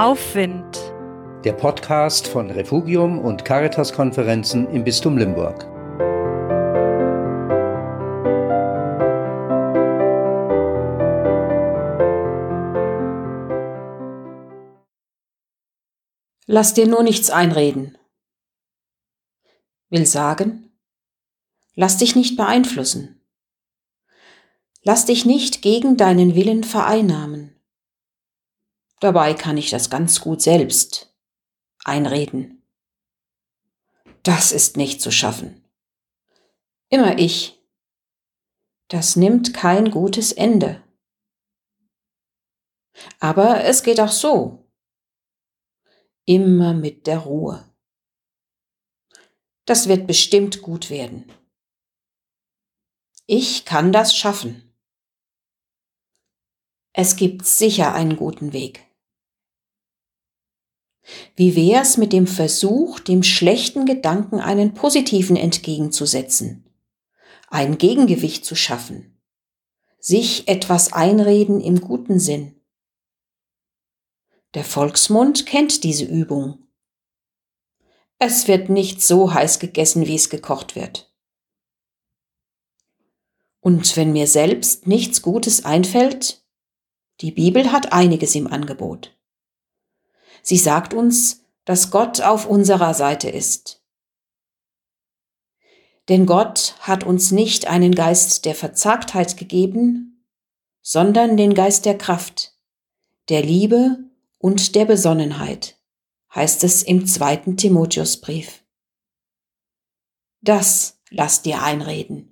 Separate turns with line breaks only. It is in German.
Aufwind.
Der Podcast von Refugium und Caritas-Konferenzen im Bistum Limburg.
Lass dir nur nichts einreden. Will sagen, lass dich nicht beeinflussen. Lass dich nicht gegen deinen Willen vereinnahmen. Dabei kann ich das ganz gut selbst einreden. Das ist nicht zu schaffen. Immer ich. Das nimmt kein gutes Ende. Aber es geht auch so. Immer mit der Ruhe. Das wird bestimmt gut werden. Ich kann das schaffen. Es gibt sicher einen guten Weg. Wie wär's mit dem Versuch, dem schlechten Gedanken einen positiven entgegenzusetzen, ein Gegengewicht zu schaffen, sich etwas einreden im guten Sinn? Der Volksmund kennt diese Übung. Es wird nicht so heiß gegessen, wie es gekocht wird. Und wenn mir selbst nichts Gutes einfällt, die Bibel hat einiges im Angebot. Sie sagt uns, dass Gott auf unserer Seite ist. Denn Gott hat uns nicht einen Geist der Verzagtheit gegeben, sondern den Geist der Kraft, der Liebe und der Besonnenheit, heißt es im zweiten Timotheusbrief. Das lass dir einreden.